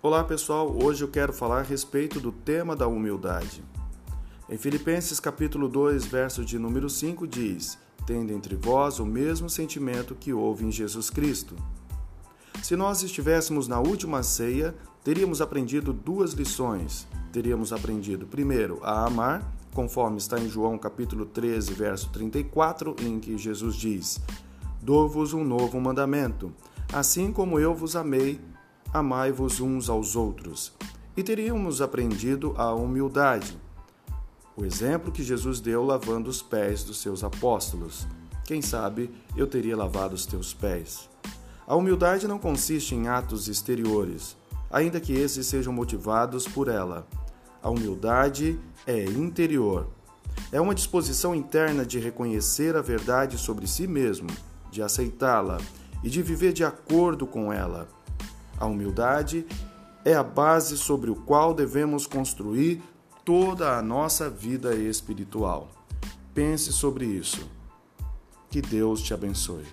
Olá pessoal, hoje eu quero falar a respeito do tema da humildade. Em Filipenses capítulo 2, verso de número 5 diz: Tendo entre vós o mesmo sentimento que houve em Jesus Cristo. Se nós estivéssemos na última ceia, teríamos aprendido duas lições. Teríamos aprendido, primeiro, a amar, conforme está em João capítulo 13, verso 34, em que Jesus diz: Dou-vos um novo mandamento, assim como eu vos amei, amai-vos uns aos outros. E teríamos aprendido a humildade, o exemplo que Jesus deu lavando os pés dos seus apóstolos. Quem sabe eu teria lavado os teus pés. A humildade não consiste em atos exteriores, ainda que esses sejam motivados por ela. A humildade é interior. É uma disposição interna de reconhecer a verdade sobre si mesmo, de aceitá-la e de viver de acordo com ela a humildade é a base sobre o qual devemos construir toda a nossa vida espiritual. Pense sobre isso. Que Deus te abençoe.